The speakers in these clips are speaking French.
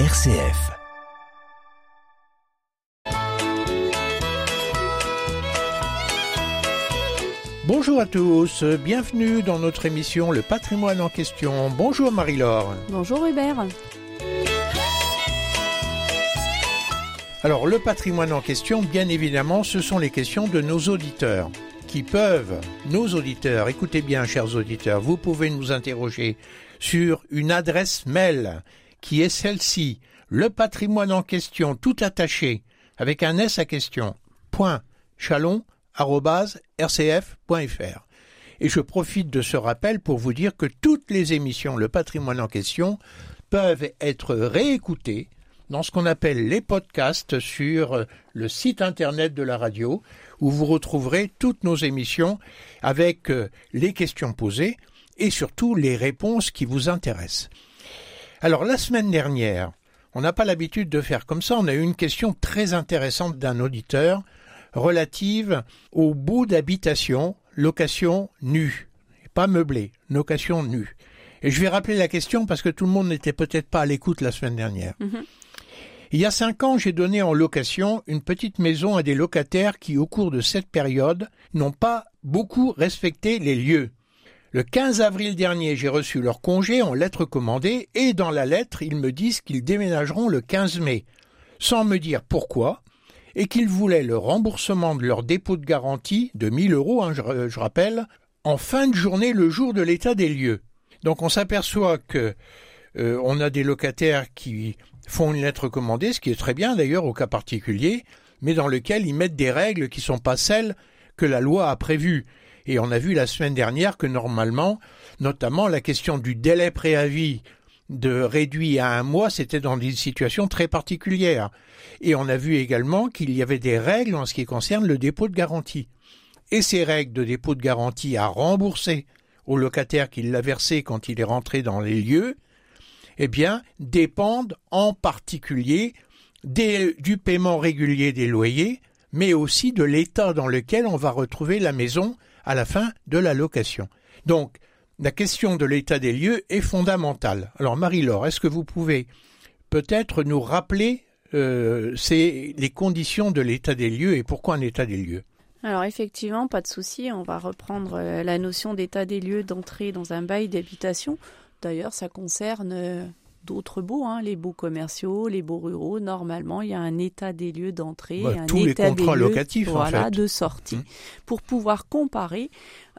RCF. Bonjour à tous, bienvenue dans notre émission Le patrimoine en question. Bonjour Marie-Laure. Bonjour Hubert. Alors le patrimoine en question, bien évidemment, ce sont les questions de nos auditeurs qui peuvent, nos auditeurs, écoutez bien chers auditeurs, vous pouvez nous interroger sur une adresse mail qui est celle-ci, le patrimoine en question tout attaché avec un S à question, point chalon rcf.fr. Et je profite de ce rappel pour vous dire que toutes les émissions Le patrimoine en question peuvent être réécoutées dans ce qu'on appelle les podcasts sur le site internet de la radio où vous retrouverez toutes nos émissions avec euh, les questions posées et surtout les réponses qui vous intéressent. Alors la semaine dernière, on n'a pas l'habitude de faire comme ça, on a eu une question très intéressante d'un auditeur relative au bout d'habitation, location nue, pas meublée, location nue. Et je vais rappeler la question parce que tout le monde n'était peut-être pas à l'écoute la semaine dernière. Mhm. Il y a cinq ans, j'ai donné en location une petite maison à des locataires qui, au cours de cette période, n'ont pas beaucoup respecté les lieux. Le 15 avril dernier, j'ai reçu leur congé en lettre commandée et dans la lettre, ils me disent qu'ils déménageront le 15 mai, sans me dire pourquoi, et qu'ils voulaient le remboursement de leur dépôt de garantie de 1000 euros, hein, je, je rappelle, en fin de journée le jour de l'état des lieux. Donc on s'aperçoit que euh, on a des locataires qui font une lettre commandée, ce qui est très bien d'ailleurs au cas particulier, mais dans lequel ils mettent des règles qui sont pas celles que la loi a prévues. Et on a vu la semaine dernière que normalement, notamment la question du délai préavis de réduit à un mois, c'était dans des situations très particulières. Et on a vu également qu'il y avait des règles en ce qui concerne le dépôt de garantie. Et ces règles de dépôt de garantie à rembourser au locataire qui l'a versé quand il est rentré dans les lieux, eh bien, dépendent en particulier du paiement régulier des loyers, mais aussi de l'état dans lequel on va retrouver la maison à la fin de la location. Donc, la question de l'état des lieux est fondamentale. Alors, Marie-Laure, est-ce que vous pouvez peut-être nous rappeler euh, les conditions de l'état des lieux et pourquoi un état des lieux? Alors effectivement, pas de souci, on va reprendre euh, la notion d'état des lieux d'entrée dans un bail d'habitation. D'ailleurs, ça concerne euh, d'autres baux, hein, les baux commerciaux, les baux ruraux. Normalement, il y a un état des lieux d'entrée, Bah, un tous les état contrats des lieux, locatifs, en voilà, fait. de sortie, Mm. pour pouvoir comparer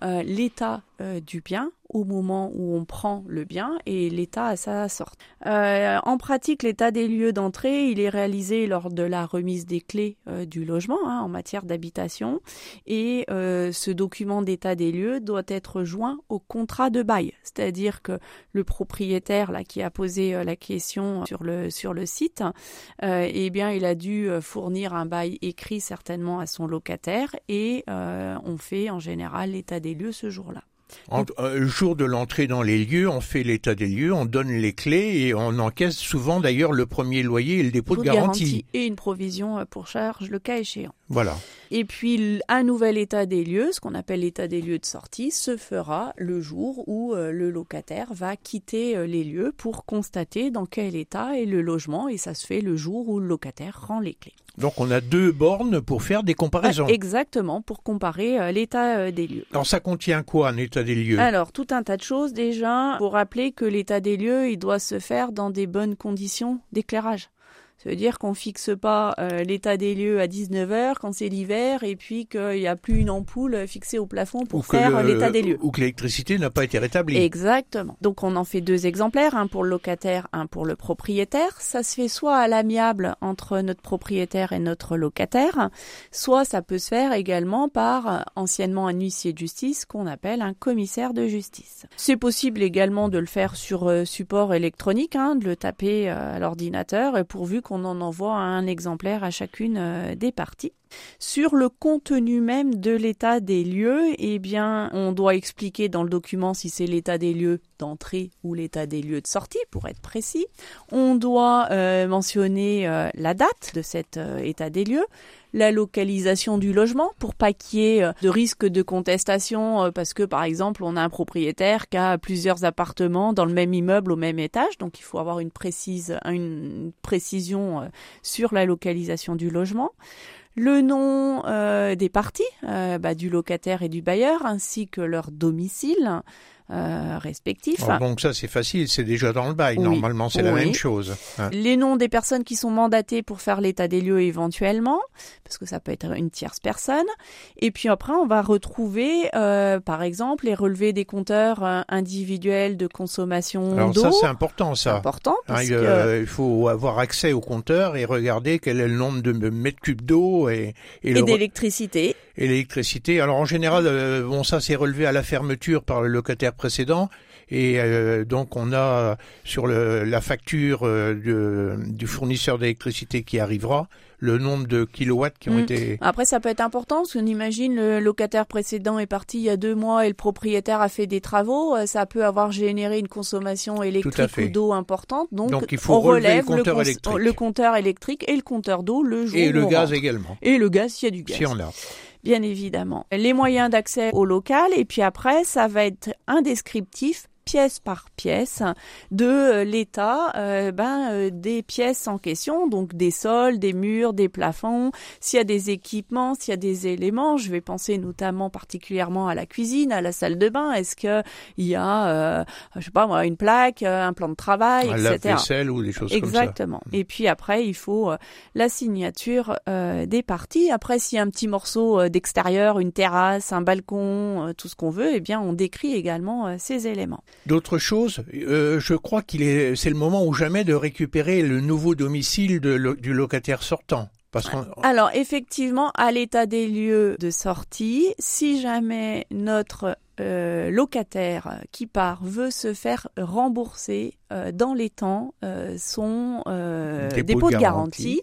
euh, l'état euh, du bien au moment où on prend le bien et l'état à sa sortie. Euh, en pratique, l'état des lieux d'entrée, il est réalisé lors de la remise des clés du logement hein, en matière d'habitation et ce document d'état des lieux doit être joint au contrat de bail, c'est-à-dire que le propriétaire là qui a posé la question sur le sur le site, eh bien il a dû fournir un bail écrit certainement à son locataire et on fait en général l'état des lieux ce jour-là. En- euh, Le jour de l'entrée dans les lieux, on fait l'état des lieux, on donne les clés et on encaisse souvent d'ailleurs le premier loyer et le dépôt de Pour garantie. et une provision euh, pour charge le cas échéant. Voilà. Et puis un nouvel état des lieux, ce qu'on appelle l'état des lieux de sortie, se fera le jour où euh, le locataire va quitter euh, les lieux pour constater dans quel état est le logement et ça se fait le jour où le locataire rend les clés. Donc on a deux bornes pour faire des comparaisons. Ah, exactement, pour comparer euh, l'état des lieux. Alors ça contient quoi un état des lieux? Alors, tout un tas de choses déjà. Pour rappeler que l'état des lieux, il doit se faire dans des bonnes conditions d'éclairage. Ça veut dire qu'on fixe pas euh, l'état des lieux à 19h quand c'est l'hiver et puis qu'il n'y a plus une ampoule fixée au plafond Ou pour faire l'état des lieux. Ou que l'électricité n'a pas été rétablie. Exactement. Donc on en fait deux exemplaires, un pour le locataire, un pour le propriétaire. Ça se fait soit à l'amiable entre notre propriétaire et notre locataire, soit ça peut se faire également par euh, anciennement un huissier de justice qu'on appelle un commissaire de justice. C'est possible également de le faire sur euh, support électronique, hein, de le taper à l'ordinateur, et pourvu qu'on en envoie un exemplaire à chacune euh, des parties. Sur le contenu même de l'état des lieux, eh bien, on doit expliquer dans le document si c'est l'état des lieux d'entrée ou l'état des lieux de sortie, pour être précis. On doit euh, mentionner euh, la date de cet euh, état des lieux, la localisation du logement pour pas qu'il y ait de risque de contestation parce que par exemple on a un propriétaire qui a plusieurs appartements dans le même immeuble au même étage donc il faut avoir une précision sur la localisation du logement le nom euh, des parties, euh, bah, du locataire et du bailleur, ainsi que leur domicile, euh, respectifs. Oh, donc ça c'est facile, c'est déjà dans le bail. Normalement c'est la même chose. Hein. Les noms des personnes qui sont mandatées pour faire l'état des lieux éventuellement, parce que ça peut être une tierce personne. Et puis après on va retrouver, euh, par exemple, les relevés des compteurs euh, individuels de consommation d'eau. Alors ça c'est important ça. Important hein, parce que... il faut avoir accès au compteur et regarder quel est le nombre de mètres cubes d'eau et et, et d'électricité. Et l'électricité. Alors en général, bon ça c'est relevé à la fermeture par le locataire précédent. Et euh, donc on a sur le, la facture euh, de, du fournisseur d'électricité qui arrivera le nombre de kilowatts qui ont mm. été. Après ça peut être important parce qu'on imagine le locataire précédent est parti il y a deux mois et le propriétaire a fait des travaux, euh, ça peut avoir généré une consommation électrique ou d'eau importante. Donc, il faut on relève le compteur, électrique. le compteur électrique et le compteur d'eau le jour. Et le gaz également. Et le gaz s'il y a du gaz. Si on a bien évidemment. Les moyens d'accès au local et puis après, ça va être un descriptif pièce par pièce de euh, l'état euh, ben, euh, des pièces en question, donc des sols, des murs, des plafonds, s'il y a des équipements, s'il y a des éléments. Je vais penser notamment particulièrement à la cuisine, à la salle de bain. Est-ce que il y a, je sais pas moi, une plaque, un plan de travail, un etc. vaisselle ou des choses Exactement. comme ça. Et puis après, il faut la signature des parties. Après, s'il y a un petit morceau d'extérieur, une terrasse, un balcon, tout ce qu'on veut, eh bien, on décrit également ces éléments. D'autres choses, euh, je crois qu'il est, c'est le moment ou jamais de récupérer le nouveau domicile de, du locataire sortant. Parce Alors effectivement, à l'état des lieux de sortie, si jamais notre euh, locataire qui part veut se faire rembourser euh, dans les temps euh, son dépôt, de, garantie.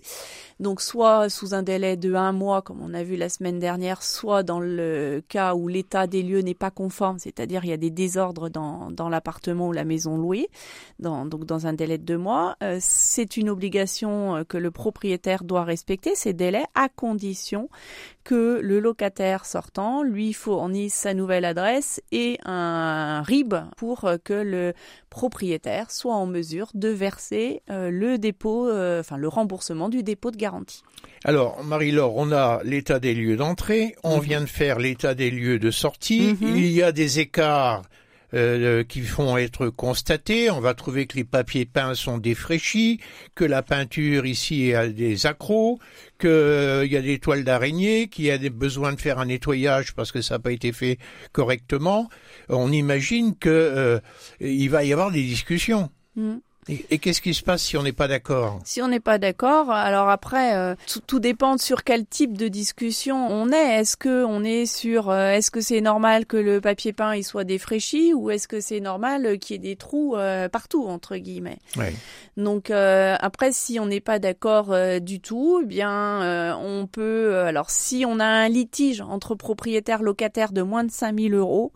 Donc soit sous un délai de un mois, comme on a vu la semaine dernière, soit dans le cas où l'état des lieux n'est pas conforme, c'est-à-dire il y a des désordres dans, dans l'appartement ou la maison louée, donc dans un délai de deux mois. c'est une obligation que le propriétaire doit respecter, ces délais, à condition que le locataire sortant lui fournisse sa nouvelle adresse et un RIB pour que le propriétaire soit en mesure de verser euh, le dépôt, euh, enfin le remboursement du dépôt de garantie. Alors, Marie-Laure, on a l'état des lieux d'entrée, on mhm. vient de faire l'état des lieux de sortie, mhm. il y a des écarts euh, qui font être constatés. On va trouver que les papiers peints sont défraîchis, que la peinture ici a des accros, qu'il euh, y a des toiles d'araignée, qu'il y a des besoins de faire un nettoyage parce que ça n'a pas été fait correctement. On imagine que euh, il va y avoir des discussions. Mm. Et, qu'est-ce qui se passe si on n'est pas d'accord? Si on n'est pas d'accord, alors après, euh, tout, dépend sur quel type de discussion on est. Est-ce que on est sur, euh, est-ce que c'est normal que le papier peint il soit défraîchi ou est-ce que c'est normal qu'il y ait des trous euh, partout entre guillemets? Donc après, si on n'est pas d'accord du tout, eh bien on peut. alors si on a un litige entre propriétaires locataires de moins de 5000 euros,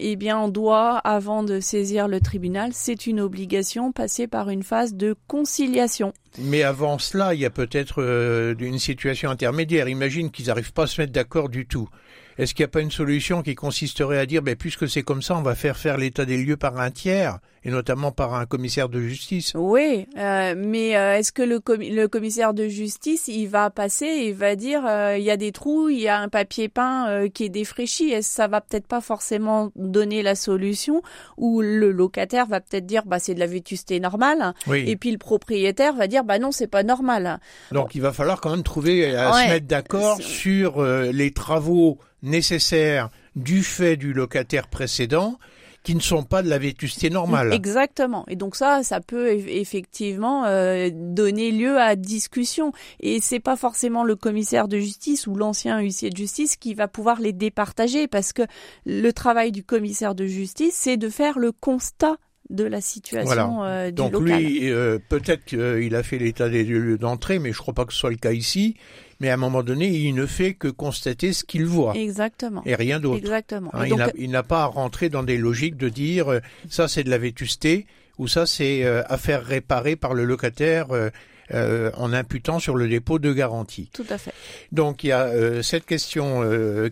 eh bien on doit, avant de saisir le tribunal, c'est une obligation passer par une phase de conciliation. Mais avant cela, il y a peut-être euh, une situation intermédiaire. Imagine qu'ils n'arrivent pas à se mettre d'accord du tout. Est-ce qu'il n'y a pas une solution qui consisterait à dire, ben, puisque c'est comme ça, on va faire faire l'état des lieux par un tiers, et notamment par un commissaire de justice? Oui, euh, mais euh, est-ce que le, le, commissaire de justice, il va passer et va dire, euh, il y a des trous, il y a un papier peint qui est défraîchi, est-ce ça va peut-être pas forcément donner la solution, ou le locataire va peut-être dire, bah c'est de la vétusté normale, et puis le propriétaire va dire, bah non, c'est pas normal. Donc il va falloir quand même trouver à se mettre d'accord sur les travaux nécessaires du fait du locataire précédent qui ne sont pas de la vétusté normale. Exactement. Et donc ça, ça peut effectivement euh, donner lieu à discussion. Et c'est pas forcément le commissaire de justice ou l'ancien huissier de justice qui va pouvoir les départager, parce que le travail du commissaire de justice, c'est de faire le constat de la situation voilà. euh, du Donc local. lui, euh, peut-être qu'il a fait l'état des lieux d'entrée, mais je crois pas que ce soit le cas ici. Mais à un moment donné, il ne fait que constater ce qu'il voit Exactement. et rien d'autre. Exactement. Hein, il donc, n'a- il n'a pas à rentrer dans des logiques de dire euh, ça c'est de la vétusté ou ça c'est euh, à faire réparer par le locataire euh, euh, en imputant sur le dépôt de garantie. tout à fait. Donc il y a cette question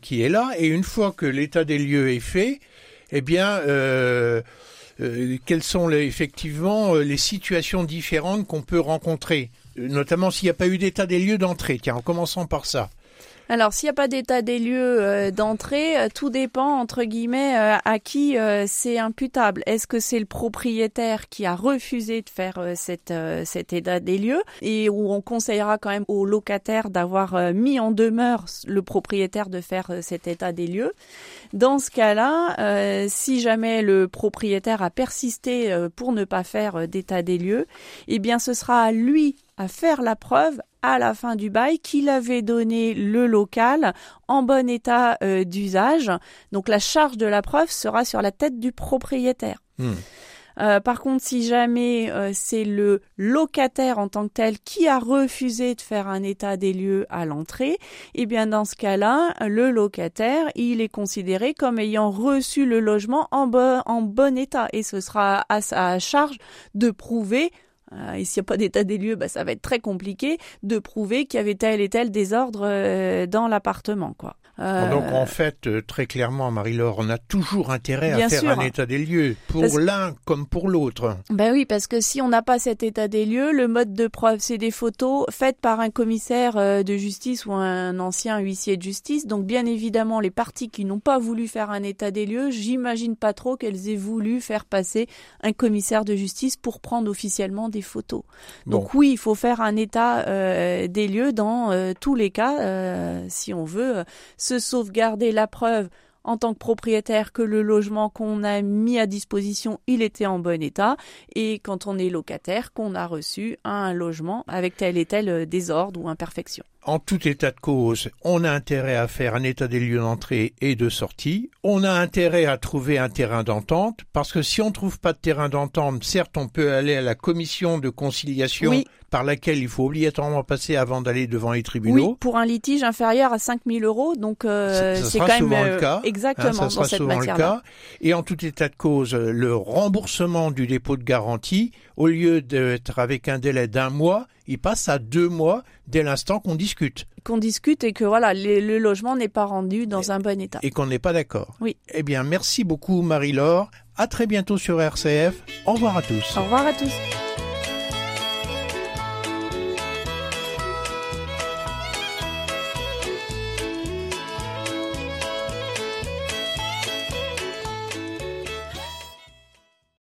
qui est là et une fois que l'état des lieux est fait, eh bien euh, quelles sont effectivement euh, les situations différentes qu'on peut rencontrer, Euh, notamment s'il n'y a pas eu d'état des lieux d'entrée. Tiens, en commençant par ça. Alors, s'il n'y a pas d'état des lieux euh, d'entrée, euh, tout dépend, entre guillemets, euh, à qui c'est imputable. Est-ce que c'est le propriétaire qui a refusé de faire cette, cet état des lieux? Et où on conseillera quand même au locataire d'avoir mis en demeure le propriétaire de faire cet état des lieux Dans ce cas-là, si jamais le propriétaire a persisté pour ne pas faire d'état des lieux, eh bien, ce sera à lui à faire la preuve à la fin du bail qu'il avait donné le local en bon état euh, d'usage. Donc la charge de la preuve sera sur la tête du propriétaire. Hmm. Euh, par contre, si jamais euh, c'est le locataire en tant que tel qui a refusé de faire un état des lieux à l'entrée, eh bien dans ce cas-là, le locataire, il est considéré comme ayant reçu le logement en, bo- en bon état et ce sera à sa charge de prouver euh, et s'il n'y a pas d'état des lieux, bah, ça va être très compliqué de prouver qu'il y avait tel et tel désordre euh, dans l'appartement, quoi. Euh, Donc en fait, euh, très clairement, Marie-Laure, on a toujours intérêt à faire sûr. un état des lieux, pour Parce- l'un comme pour l'autre. Ben oui, parce que si on n'a pas cet état des lieux, le mode de preuve, c'est des photos faites par un commissaire euh, de justice ou un ancien huissier de justice. Donc bien évidemment, les parties qui n'ont pas voulu faire un état des lieux, j'imagine pas trop qu'elles aient voulu faire passer un commissaire de justice pour prendre officiellement des photos. Bon, Donc oui, il faut faire un état euh, des lieux dans euh, tous les cas, si on veut se sauvegarder la preuve en tant que propriétaire que le logement qu'on a mis à disposition, il était en bon état, et quand on est locataire, qu'on a reçu un logement avec tel et tel euh, désordre ou imperfection. En tout état de cause, on a intérêt à faire un état des lieux d'entrée et de sortie. On a intérêt à trouver un terrain d'entente, parce que si on ne trouve pas de terrain d'entente, certes, on peut aller à la commission de conciliation Oui. par laquelle il faut obligatoirement passer avant d'aller devant les Oui, tribunaux. pour un litige inférieur à 5000 euros, donc euh, Ça- ça c'est quand même le euh, cas, Hein, exactement ça sera dans cette souvent le cas. Et en tout état de cause, le remboursement du dépôt de garantie, au lieu d'être avec un délai d'un mois, il passe à deux mois dès l'instant qu'on discute Qu'on discute et que voilà, le, le logement n'est pas rendu dans un bon état. et qu'on n'est pas d'accord. Oui. Eh bien, merci beaucoup Marie-Laure. À très bientôt sur RCF. Au revoir à tous. Au revoir à tous.